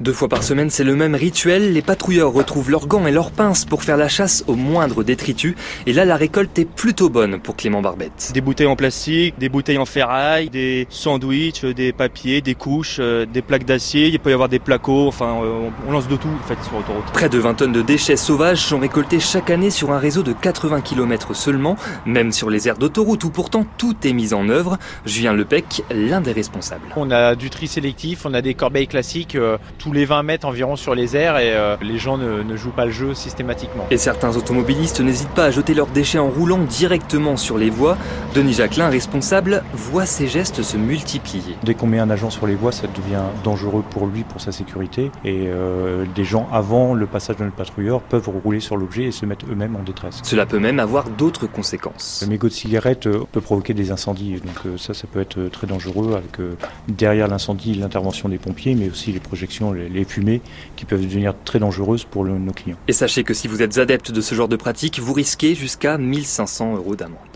Deux fois par semaine, c'est le même rituel. Les patrouilleurs retrouvent leurs gants et leurs pinces pour faire la chasse au moindre détritus. Et là, la récolte est plutôt bonne pour Clément Barbette. Des bouteilles en plastique, des bouteilles en ferraille, des sandwichs, des papiers, des couches, euh, des plaques d'acier. Il peut y avoir des placots. Enfin, euh, on lance de tout en fait sur l'autoroute. Près de 20 tonnes de déchets sauvages sont récoltés chaque année sur un réseau de 80 km seulement, même sur les aires d'autoroute où pourtant tout est mis en œuvre. Julien Lepec, l'un des responsables. On a du tri sélectif, on a des corbeilles classiques. Les 20 mètres environ sur les airs et euh, les gens ne, jouent pas le jeu systématiquement. Et certains automobilistes n'hésitent pas à jeter leurs déchets en roulant directement sur les voies. Denis Jacquelin, responsable, voit ces gestes se multiplier. Dès qu'on met un agent sur les voies, ça devient dangereux pour lui, pour sa sécurité. Et euh, des gens, avant le passage de notre patrouilleur, peuvent rouler sur l'objet et se mettre eux-mêmes en détresse. Cela peut même avoir d'autres conséquences. Le mégot de cigarette euh, peut provoquer des incendies. Donc ça, ça peut être très dangereux avec derrière l'incendie l'intervention des pompiers, mais aussi les projections, les fumées qui peuvent devenir très dangereuses pour nos clients. Et sachez que si vous êtes adepte de ce genre de pratique, vous risquez jusqu'à 1500 euros d'amende.